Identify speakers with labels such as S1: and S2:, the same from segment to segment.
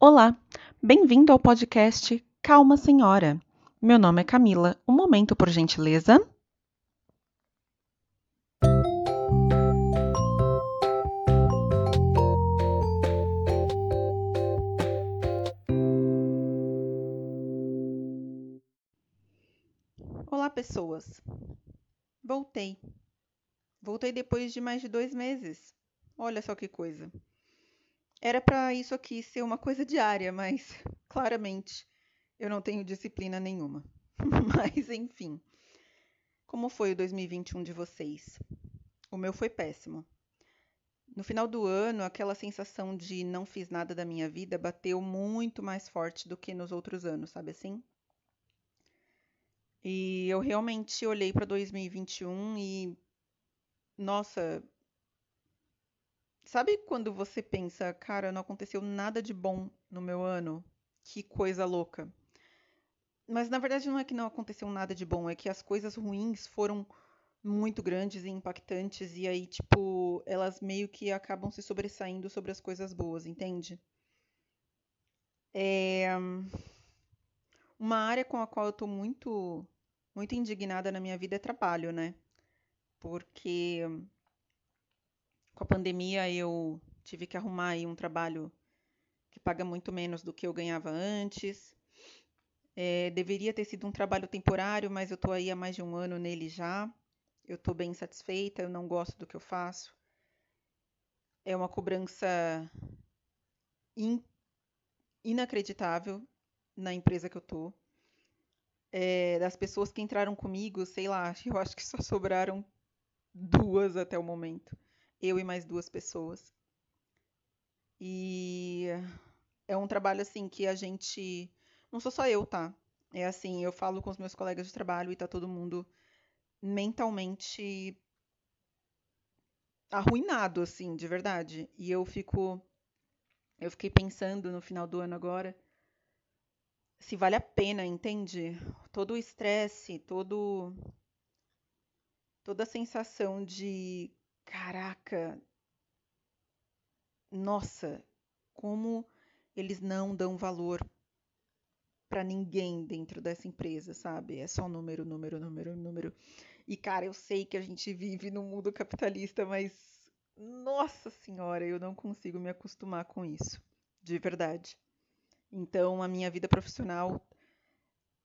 S1: Olá, bem-vindo ao podcast Calma Senhora. Meu nome é Camila. Um momento, por gentileza. Olá, pessoas. Voltei. Voltei depois de mais de dois meses. Olha só que coisa. Era para isso aqui ser uma coisa diária, mas claramente eu não tenho disciplina nenhuma. mas enfim. Como foi o 2021 de vocês? O meu foi péssimo. No final do ano, aquela sensação de não fiz nada da minha vida bateu muito mais forte do que nos outros anos, sabe assim? E eu realmente olhei para 2021 e nossa, Sabe quando você pensa, cara, não aconteceu nada de bom no meu ano? Que coisa louca. Mas na verdade não é que não aconteceu nada de bom, é que as coisas ruins foram muito grandes e impactantes e aí, tipo, elas meio que acabam se sobressaindo sobre as coisas boas, entende? É uma área com a qual eu tô muito muito indignada na minha vida é trabalho, né? Porque com a pandemia eu tive que arrumar aí um trabalho que paga muito menos do que eu ganhava antes. É, deveria ter sido um trabalho temporário, mas eu estou aí há mais de um ano nele já. Eu estou bem satisfeita, eu não gosto do que eu faço. É uma cobrança in, inacreditável na empresa que eu estou. É, das pessoas que entraram comigo, sei lá, eu acho que só sobraram duas até o momento eu e mais duas pessoas. E é um trabalho assim que a gente. Não sou só eu, tá? É assim, eu falo com os meus colegas de trabalho e tá todo mundo mentalmente arruinado, assim, de verdade. E eu fico. Eu fiquei pensando no final do ano agora se vale a pena, entende? Todo o estresse, todo toda a sensação de Caraca! Nossa, como eles não dão valor para ninguém dentro dessa empresa, sabe? É só número, número, número, número. E cara, eu sei que a gente vive num mundo capitalista, mas nossa senhora, eu não consigo me acostumar com isso, de verdade. Então, a minha vida profissional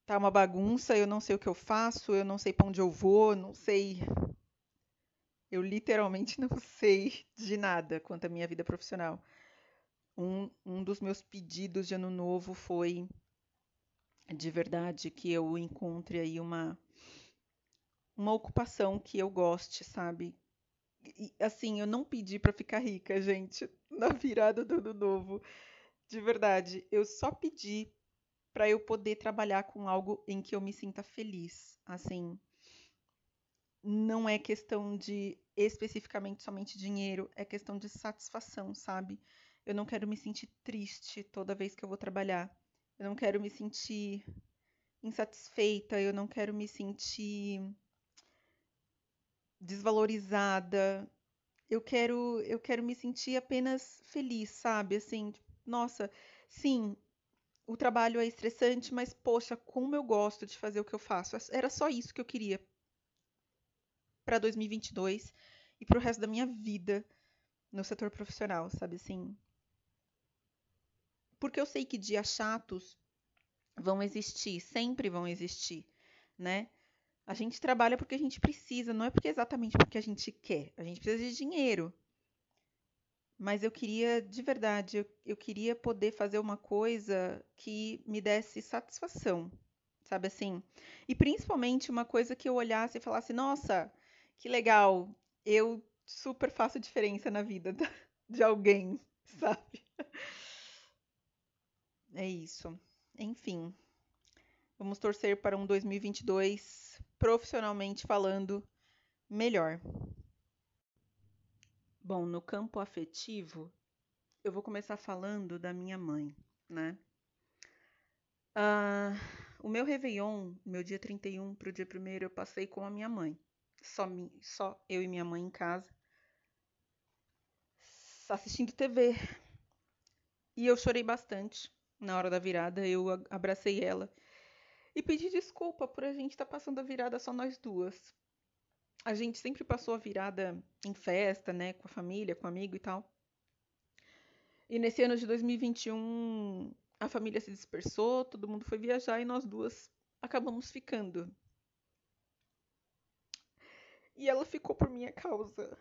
S1: tá uma bagunça, eu não sei o que eu faço, eu não sei para onde eu vou, não sei eu literalmente não sei de nada quanto à minha vida profissional. Um, um dos meus pedidos de ano novo foi de verdade que eu encontre aí uma uma ocupação que eu goste, sabe? E, assim, eu não pedi para ficar rica, gente, na virada do ano novo. De verdade, eu só pedi para eu poder trabalhar com algo em que eu me sinta feliz, assim. Não é questão de especificamente somente dinheiro, é questão de satisfação, sabe? Eu não quero me sentir triste toda vez que eu vou trabalhar. Eu não quero me sentir insatisfeita, eu não quero me sentir desvalorizada. Eu quero eu quero me sentir apenas feliz, sabe? Assim, tipo, nossa, sim, o trabalho é estressante, mas poxa, como eu gosto de fazer o que eu faço. Era só isso que eu queria para 2022 e para o resto da minha vida no setor profissional, sabe assim? Porque eu sei que dias chatos vão existir, sempre vão existir, né? A gente trabalha porque a gente precisa, não é porque exatamente porque a gente quer. A gente precisa de dinheiro. Mas eu queria, de verdade, eu, eu queria poder fazer uma coisa que me desse satisfação, sabe assim? E principalmente uma coisa que eu olhasse e falasse: nossa, que legal, eu super faço diferença na vida de alguém, sabe? É isso. Enfim, vamos torcer para um 2022 profissionalmente falando melhor. Bom, no campo afetivo, eu vou começar falando da minha mãe, né? Uh, o meu Réveillon, meu dia 31 para o dia 1 eu passei com a minha mãe só, só eu e minha mãe em casa, assistindo TV. E eu chorei bastante na hora da virada. Eu abracei ela e pedi desculpa por a gente estar tá passando a virada só nós duas. A gente sempre passou a virada em festa, né, com a família, com amigo e tal. E nesse ano de 2021, a família se dispersou, todo mundo foi viajar e nós duas acabamos ficando. E ela ficou por minha causa.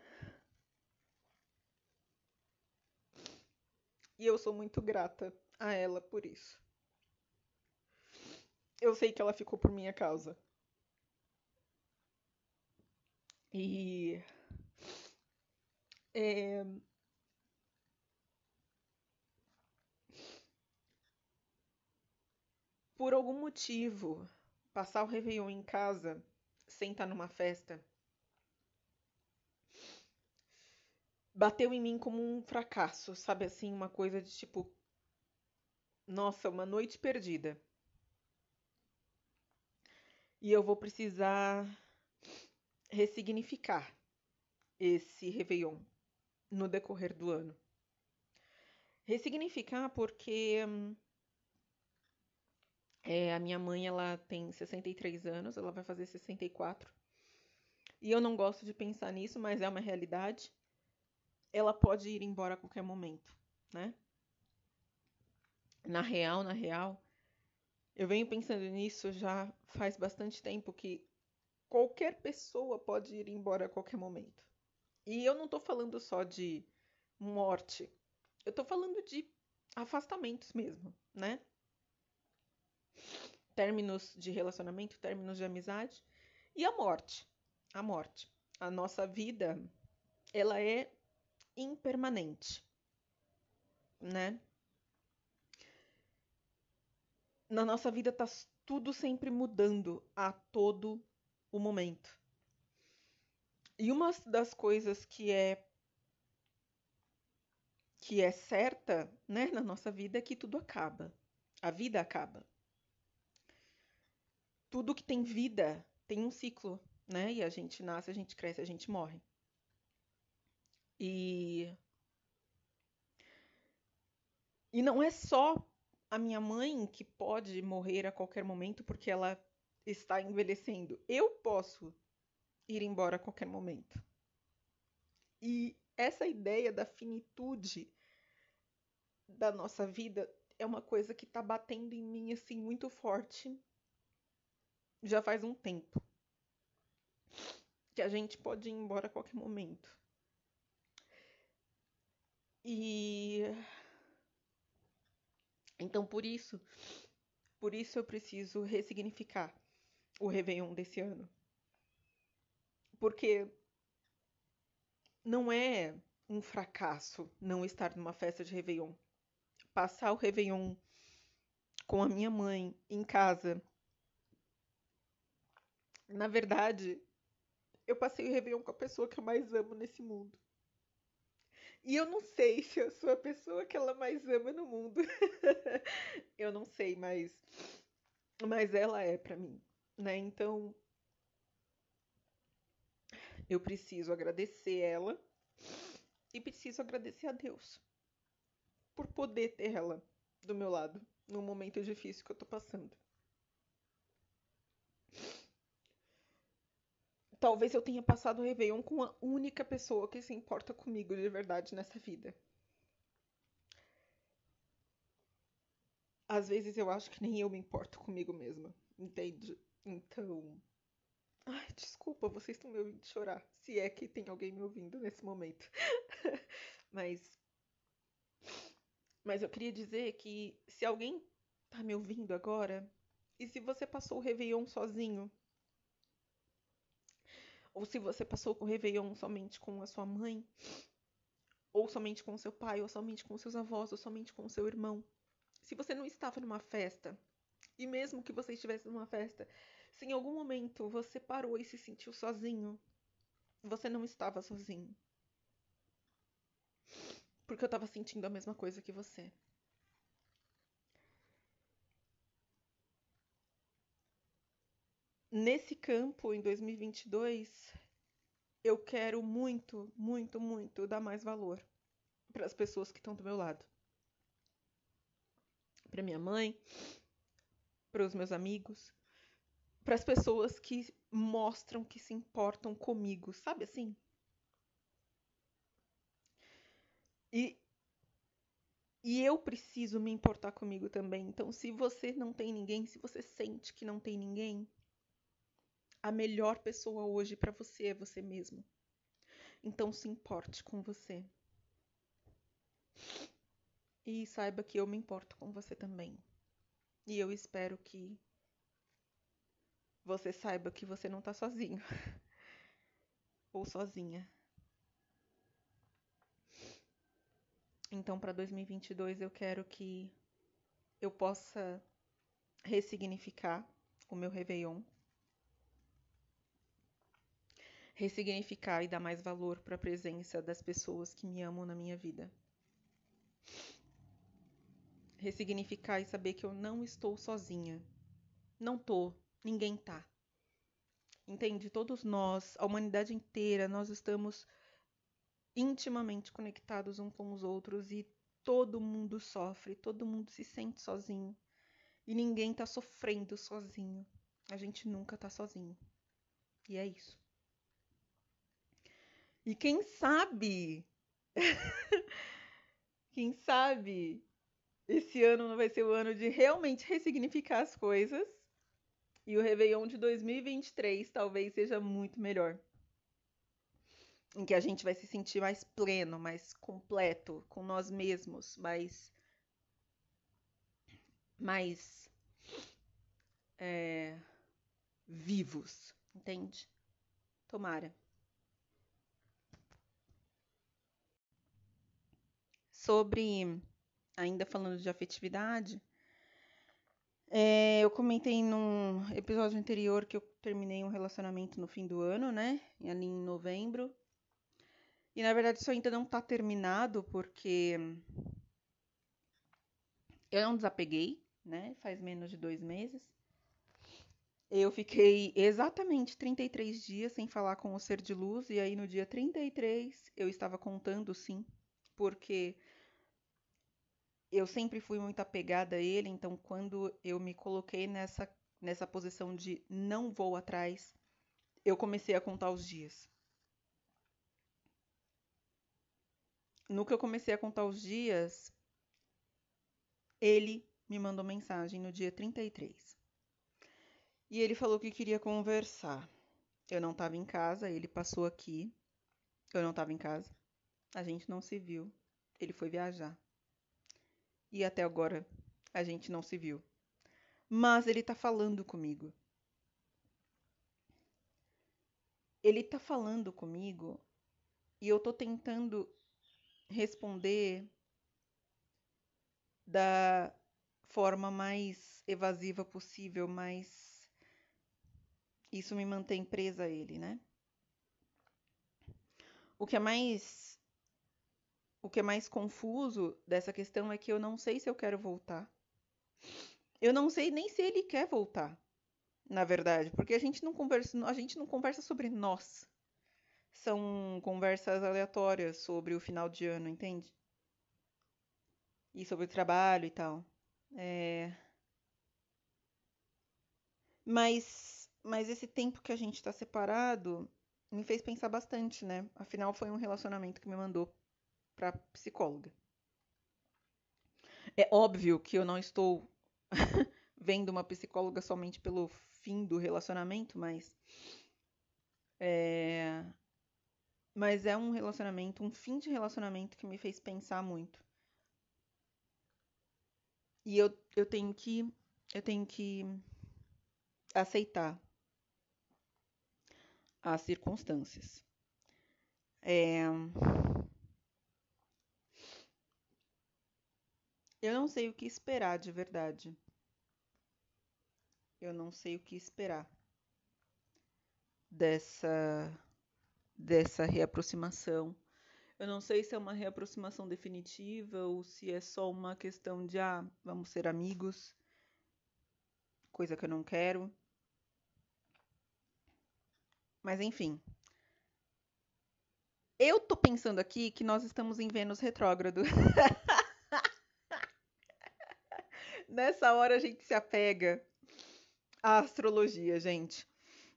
S1: E eu sou muito grata a ela por isso. Eu sei que ela ficou por minha causa. E. É, por algum motivo, passar o Réveillon em casa, sem estar numa festa, bateu em mim como um fracasso, sabe assim, uma coisa de tipo, nossa, uma noite perdida. E eu vou precisar ressignificar esse Réveillon no decorrer do ano. Ressignificar porque é, a minha mãe ela tem 63 anos, ela vai fazer 64. E eu não gosto de pensar nisso, mas é uma realidade ela pode ir embora a qualquer momento, né? Na real, na real, eu venho pensando nisso já faz bastante tempo que qualquer pessoa pode ir embora a qualquer momento. E eu não tô falando só de morte, eu tô falando de afastamentos mesmo, né? Términos de relacionamento, términos de amizade e a morte. A morte. A nossa vida, ela é impermanente, né? Na nossa vida tá tudo sempre mudando a todo o momento. E uma das coisas que é que é certa, né, na nossa vida é que tudo acaba. A vida acaba. Tudo que tem vida tem um ciclo, né? E a gente nasce, a gente cresce, a gente morre. E e não é só a minha mãe que pode morrer a qualquer momento porque ela está envelhecendo. Eu posso ir embora a qualquer momento. E essa ideia da finitude da nossa vida é uma coisa que está batendo em mim assim muito forte já faz um tempo. Que a gente pode ir embora a qualquer momento. E então por isso, por isso eu preciso ressignificar o Réveillon desse ano. Porque não é um fracasso não estar numa festa de Réveillon. Passar o Réveillon com a minha mãe em casa. Na verdade, eu passei o Réveillon com a pessoa que eu mais amo nesse mundo. E eu não sei se eu sou a pessoa que ela mais ama no mundo. eu não sei, mas mas ela é para mim, né? Então eu preciso agradecer ela e preciso agradecer a Deus por poder ter ela do meu lado num momento difícil que eu tô passando. Talvez eu tenha passado o Réveillon com a única pessoa que se importa comigo de verdade nessa vida. Às vezes eu acho que nem eu me importo comigo mesma, entende? Então. Ai, desculpa, vocês estão me ouvindo chorar. Se é que tem alguém me ouvindo nesse momento. Mas. Mas eu queria dizer que se alguém tá me ouvindo agora, e se você passou o Réveillon sozinho, ou se você passou o Réveillon somente com a sua mãe, ou somente com o seu pai, ou somente com seus avós, ou somente com o seu irmão. Se você não estava numa festa, e mesmo que você estivesse numa festa, se em algum momento você parou e se sentiu sozinho, você não estava sozinho. Porque eu estava sentindo a mesma coisa que você. Nesse campo, em 2022, eu quero muito, muito, muito dar mais valor para as pessoas que estão do meu lado. para minha mãe, para os meus amigos, para as pessoas que mostram que se importam comigo, sabe assim? E, e eu preciso me importar comigo também. Então, se você não tem ninguém, se você sente que não tem ninguém, a melhor pessoa hoje para você é você mesmo. Então, se importe com você. E saiba que eu me importo com você também. E eu espero que você saiba que você não tá sozinho. Ou sozinha. Então, para 2022, eu quero que eu possa ressignificar o meu Réveillon. Ressignificar e dar mais valor para a presença das pessoas que me amam na minha vida. Ressignificar e saber que eu não estou sozinha. Não tô, ninguém tá. Entende? Todos nós, a humanidade inteira, nós estamos intimamente conectados uns com os outros e todo mundo sofre, todo mundo se sente sozinho e ninguém tá sofrendo sozinho. A gente nunca tá sozinho. E é isso. E quem sabe? quem sabe esse ano não vai ser o ano de realmente ressignificar as coisas e o Réveillon de 2023 talvez seja muito melhor em que a gente vai se sentir mais pleno, mais completo com nós mesmos, mais mais é, vivos, entende? Tomara. Sobre ainda falando de afetividade, é, eu comentei num episódio anterior que eu terminei um relacionamento no fim do ano, né? Ali em novembro. E na verdade isso ainda não tá terminado porque eu não desapeguei, né? Faz menos de dois meses. Eu fiquei exatamente 33 dias sem falar com o ser de luz, e aí no dia 33 eu estava contando sim, porque eu sempre fui muito apegada a ele, então quando eu me coloquei nessa, nessa posição de não vou atrás, eu comecei a contar os dias. no que eu comecei a contar os dias, ele me mandou mensagem no dia 33. E ele falou que queria conversar. Eu não estava em casa, ele passou aqui. Eu não estava em casa. A gente não se viu. Ele foi viajar. E até agora a gente não se viu. Mas ele tá falando comigo. Ele tá falando comigo e eu tô tentando responder da forma mais evasiva possível, mas isso me mantém presa a ele, né? O que é mais o que é mais confuso dessa questão é que eu não sei se eu quero voltar. Eu não sei nem se ele quer voltar, na verdade, porque a gente não conversa, a gente não conversa sobre nós são conversas aleatórias sobre o final de ano, entende? E sobre o trabalho e tal. É... Mas, mas esse tempo que a gente está separado me fez pensar bastante, né? Afinal, foi um relacionamento que me mandou para psicóloga. É óbvio que eu não estou vendo uma psicóloga somente pelo fim do relacionamento, mas é, mas é um relacionamento, um fim de relacionamento que me fez pensar muito. E eu, eu tenho que eu tenho que aceitar as circunstâncias. É... Eu não sei o que esperar de verdade. Eu não sei o que esperar dessa dessa reaproximação. Eu não sei se é uma reaproximação definitiva ou se é só uma questão de ah, vamos ser amigos, coisa que eu não quero. Mas enfim. Eu tô pensando aqui que nós estamos em Vênus retrógrado. nessa hora a gente se apega à astrologia, gente.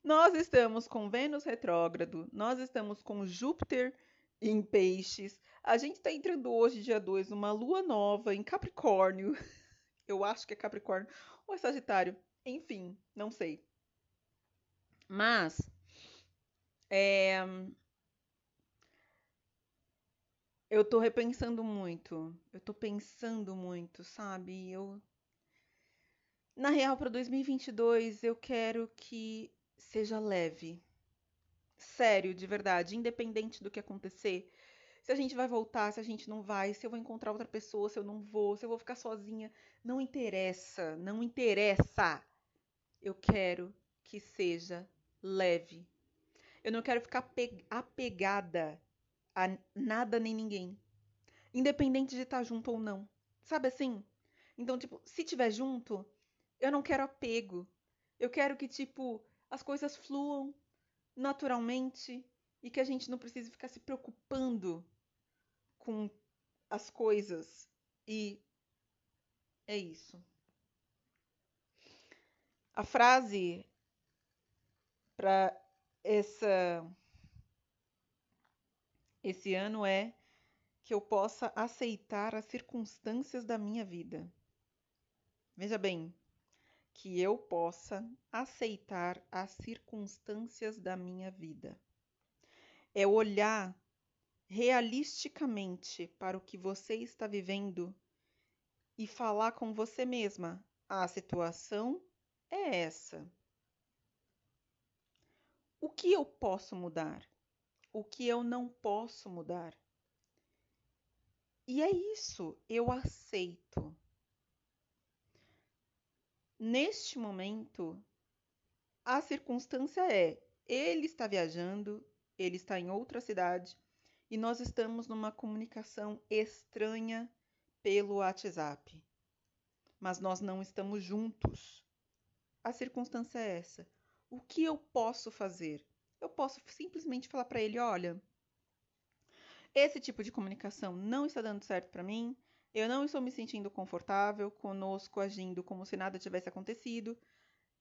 S1: Nós estamos com Vênus retrógrado, nós estamos com Júpiter em Peixes. A gente está entrando hoje, dia 2, numa lua nova em Capricórnio. Eu acho que é Capricórnio ou é Sagitário. Enfim, não sei. Mas é, eu tô repensando muito. Eu tô pensando muito, sabe? Eu na real para 2022 eu quero que seja leve. Sério, de verdade, independente do que acontecer. Se a gente vai voltar, se a gente não vai, se eu vou encontrar outra pessoa, se eu não vou, se eu vou ficar sozinha, não interessa, não interessa. Eu quero que seja leve. Eu não quero ficar apegada a nada nem ninguém. Independente de estar junto ou não. Sabe assim? Então, tipo, se tiver junto, eu não quero apego. Eu quero que, tipo, as coisas fluam naturalmente e que a gente não precise ficar se preocupando com as coisas. E é isso. A frase para essa esse ano é que eu possa aceitar as circunstâncias da minha vida. Veja bem, que eu possa aceitar as circunstâncias da minha vida. É olhar realisticamente para o que você está vivendo e falar com você mesma: a situação é essa. O que eu posso mudar? O que eu não posso mudar? E é isso, eu aceito. Neste momento, a circunstância é: ele está viajando, ele está em outra cidade e nós estamos numa comunicação estranha pelo WhatsApp. Mas nós não estamos juntos. A circunstância é essa. O que eu posso fazer? Eu posso simplesmente falar para ele: olha, esse tipo de comunicação não está dando certo para mim. Eu não estou me sentindo confortável conosco agindo como se nada tivesse acontecido.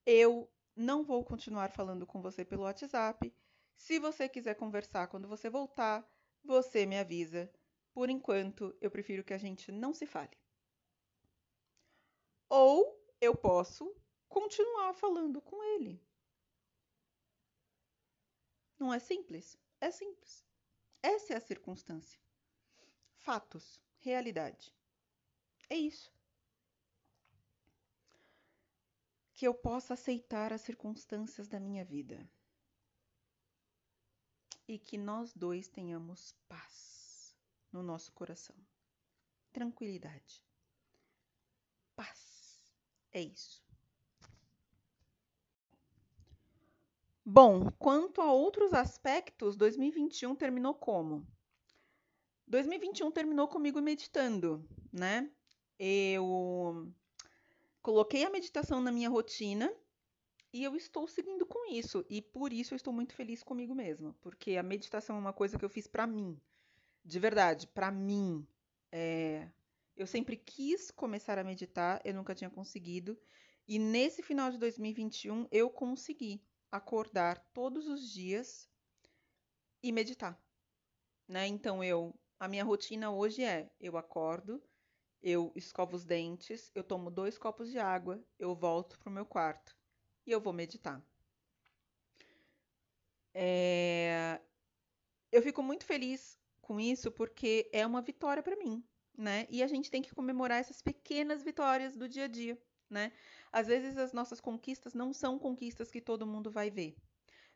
S1: Eu não vou continuar falando com você pelo WhatsApp. Se você quiser conversar quando você voltar, você me avisa. Por enquanto, eu prefiro que a gente não se fale. Ou eu posso continuar falando com ele. Não é simples? É simples. Essa é a circunstância. Fatos, realidade. É isso. Que eu possa aceitar as circunstâncias da minha vida. E que nós dois tenhamos paz no nosso coração. Tranquilidade. Paz. É isso. Bom, quanto a outros aspectos, 2021 terminou como? 2021 terminou comigo meditando, né? Eu coloquei a meditação na minha rotina e eu estou seguindo com isso. E por isso eu estou muito feliz comigo mesma, porque a meditação é uma coisa que eu fiz para mim, de verdade, para mim. É... Eu sempre quis começar a meditar, eu nunca tinha conseguido. E nesse final de 2021 eu consegui acordar todos os dias e meditar, né? Então eu, a minha rotina hoje é: eu acordo, eu escovo os dentes, eu tomo dois copos de água, eu volto pro meu quarto e eu vou meditar. É... Eu fico muito feliz com isso porque é uma vitória para mim, né? E a gente tem que comemorar essas pequenas vitórias do dia a dia né? Às vezes as nossas conquistas não são conquistas que todo mundo vai ver.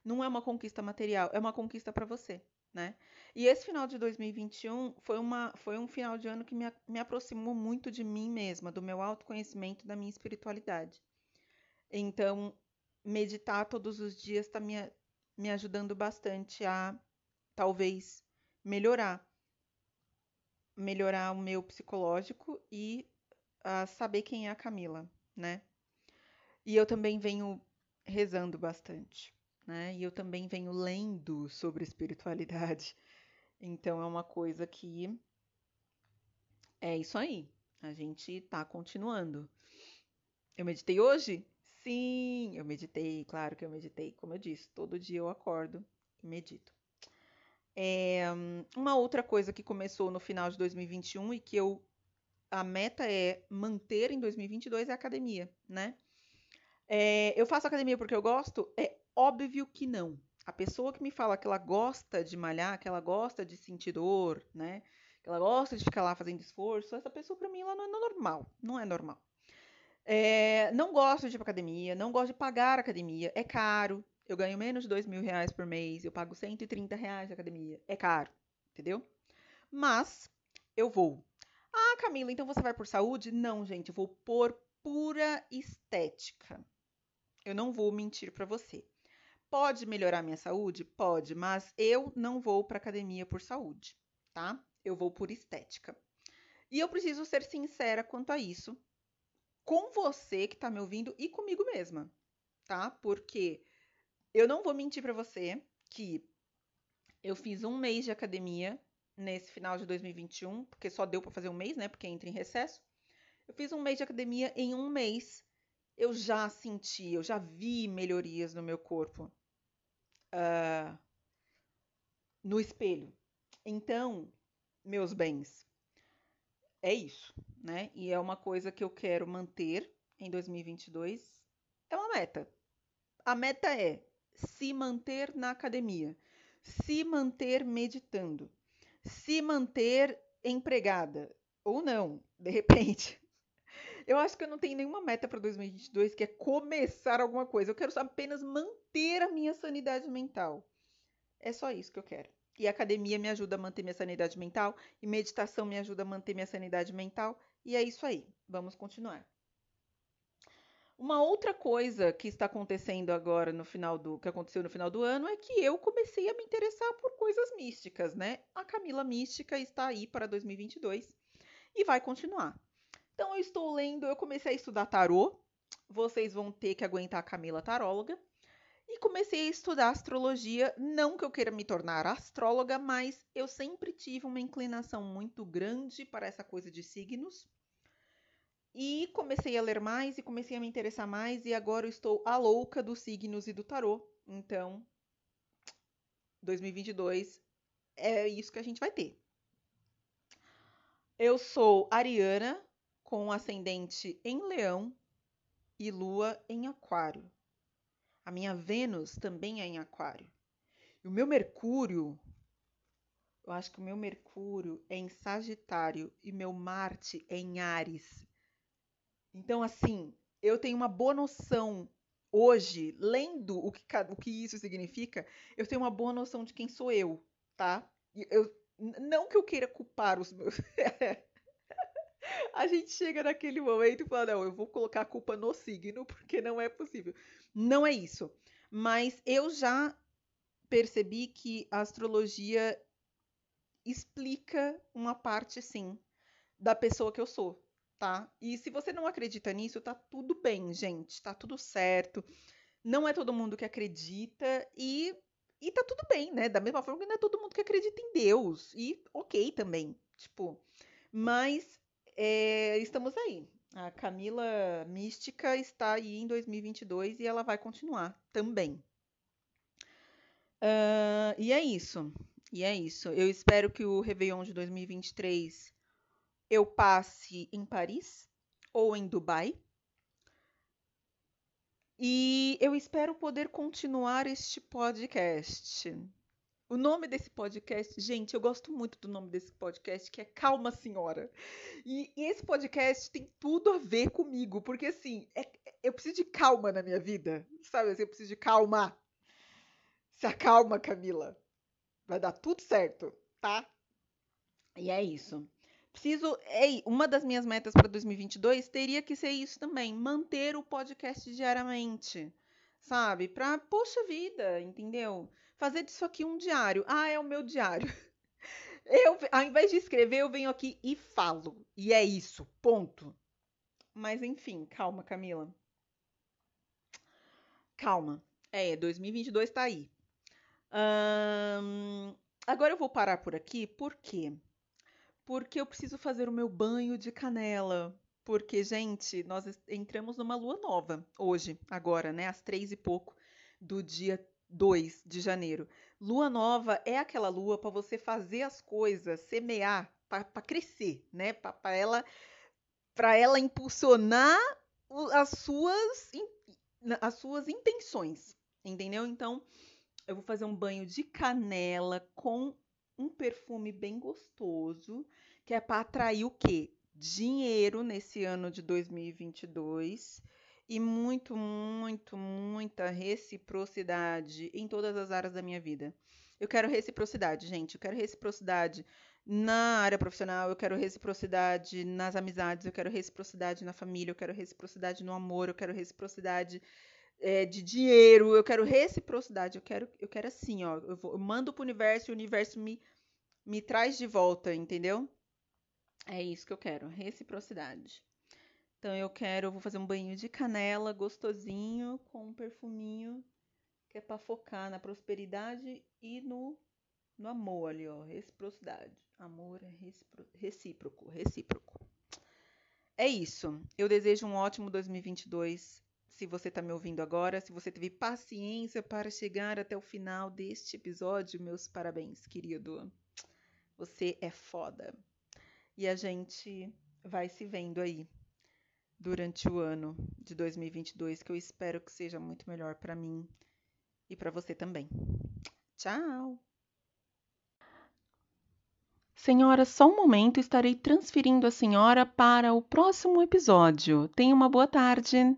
S1: Não é uma conquista material, é uma conquista para você, né? E esse final de 2021 foi, uma, foi um final de ano que me, me aproximou muito de mim mesma, do meu autoconhecimento, da minha espiritualidade. Então, meditar todos os dias está me, me ajudando bastante a, talvez, melhorar. Melhorar o meu psicológico e a saber quem é a Camila né? E eu também venho rezando bastante, né? E eu também venho lendo sobre espiritualidade. Então é uma coisa que é isso aí. A gente tá continuando. Eu meditei hoje? Sim, eu meditei, claro que eu meditei. Como eu disse, todo dia eu acordo e medito. É, uma outra coisa que começou no final de 2021 e que eu a meta é manter em 2022 é a academia, né? É, eu faço academia porque eu gosto? É óbvio que não. A pessoa que me fala que ela gosta de malhar, que ela gosta de sentir dor, né? Que ela gosta de ficar lá fazendo esforço, essa pessoa para mim ela não é normal, não é normal. É, não gosto de ir pra academia, não gosto de pagar academia, é caro. Eu ganho menos de dois mil reais por mês, eu pago 130 reais de academia, é caro, entendeu? Mas eu vou. Ah, Camila, então você vai por saúde? Não, gente, eu vou por pura estética. Eu não vou mentir para você. Pode melhorar minha saúde? Pode, mas eu não vou para academia por saúde, tá? Eu vou por estética. E eu preciso ser sincera quanto a isso com você que está me ouvindo e comigo mesma, tá? Porque eu não vou mentir para você que eu fiz um mês de academia nesse final de 2021, porque só deu para fazer um mês, né? Porque entra em recesso. Eu fiz um mês de academia em um mês eu já senti, eu já vi melhorias no meu corpo uh, no espelho. Então, meus bens, é isso, né? E é uma coisa que eu quero manter em 2022. É uma meta. A meta é se manter na academia, se manter meditando, se manter empregada ou não, de repente. Eu acho que eu não tenho nenhuma meta para 2022 que é começar alguma coisa. Eu quero apenas manter a minha sanidade mental. É só isso que eu quero. E academia me ajuda a manter minha sanidade mental, e meditação me ajuda a manter minha sanidade mental, e é isso aí. Vamos continuar. Uma outra coisa que está acontecendo agora no final do que aconteceu no final do ano é que eu comecei a me interessar por coisas místicas, né? A Camila Mística está aí para 2022 e vai continuar. Então eu estou lendo, eu comecei a estudar tarô. Vocês vão ter que aguentar a Camila taróloga. E comecei a estudar astrologia, não que eu queira me tornar astróloga, mas eu sempre tive uma inclinação muito grande para essa coisa de signos. E comecei a ler mais e comecei a me interessar mais e agora eu estou a louca dos signos e do tarô. Então, 2022 é isso que a gente vai ter. Eu sou Ariana, com ascendente em Leão e Lua em Aquário. A minha Vênus também é em Aquário. E o meu Mercúrio, eu acho que o meu Mercúrio é em Sagitário e meu Marte é em Ares. Então, assim, eu tenho uma boa noção hoje, lendo o que, o que isso significa, eu tenho uma boa noção de quem sou eu, tá? Eu, não que eu queira culpar os meus. a gente chega naquele momento e fala: não, eu vou colocar a culpa no signo, porque não é possível. Não é isso. Mas eu já percebi que a astrologia explica uma parte, sim, da pessoa que eu sou, tá? E se você não acredita nisso, tá tudo bem, gente, tá tudo certo. Não é todo mundo que acredita e, e tá tudo bem, né? Da mesma forma que não é todo mundo que acredita em Deus. E ok também, tipo. Mas é, estamos aí. A Camila Mística está aí em 2022 e ela vai continuar também. Uh, e é isso. E é isso. Eu espero que o Réveillon de 2023 eu passe em Paris ou em Dubai. E eu espero poder continuar este podcast. O nome desse podcast, gente, eu gosto muito do nome desse podcast, que é Calma Senhora. E, e esse podcast tem tudo a ver comigo, porque assim, é, eu preciso de calma na minha vida, sabe? Assim, eu preciso de calma. Se acalma, Camila. Vai dar tudo certo, tá? E é isso. Preciso. Ei, uma das minhas metas para 2022 teria que ser isso também: manter o podcast diariamente, sabe? Pra, poxa vida, entendeu? Fazer disso aqui um diário. Ah, é o meu diário. Eu, ao invés de escrever, eu venho aqui e falo. E é isso, ponto. Mas enfim, calma, Camila. Calma. É, 2022 tá aí. agora eu vou parar por aqui, por quê? Porque eu preciso fazer o meu banho de canela, porque, gente, nós entramos numa lua nova hoje, agora, né? Às três e pouco do dia 2 de janeiro. Lua nova é aquela lua para você fazer as coisas, semear, para crescer, né? Para ela, para ela impulsionar as suas, as suas intenções, entendeu? Então, eu vou fazer um banho de canela com um perfume bem gostoso, que é para atrair o quê? Dinheiro nesse ano de 2022 e muito, muito, muita reciprocidade em todas as áreas da minha vida. Eu quero reciprocidade, gente. Eu quero reciprocidade na área profissional, eu quero reciprocidade nas amizades, eu quero reciprocidade na família, eu quero reciprocidade no amor, eu quero reciprocidade é, de dinheiro, eu quero reciprocidade, eu quero, eu quero assim, ó, eu, vou, eu mando pro universo e o universo me, me traz de volta, entendeu? É isso que eu quero, reciprocidade. Então eu quero, eu vou fazer um banho de canela gostosinho com um perfuminho que é para focar na prosperidade e no no amor ali, ó, reciprocidade. Amor é recíproco, recíproco. É isso. Eu desejo um ótimo 2022 se você está me ouvindo agora, se você teve paciência para chegar até o final deste episódio, meus parabéns, querido. Você é foda. E a gente vai se vendo aí durante o ano de 2022, que eu espero que seja muito melhor para mim e para você também. Tchau! Senhora, só um momento, estarei transferindo a senhora para o próximo episódio. Tenha uma boa tarde.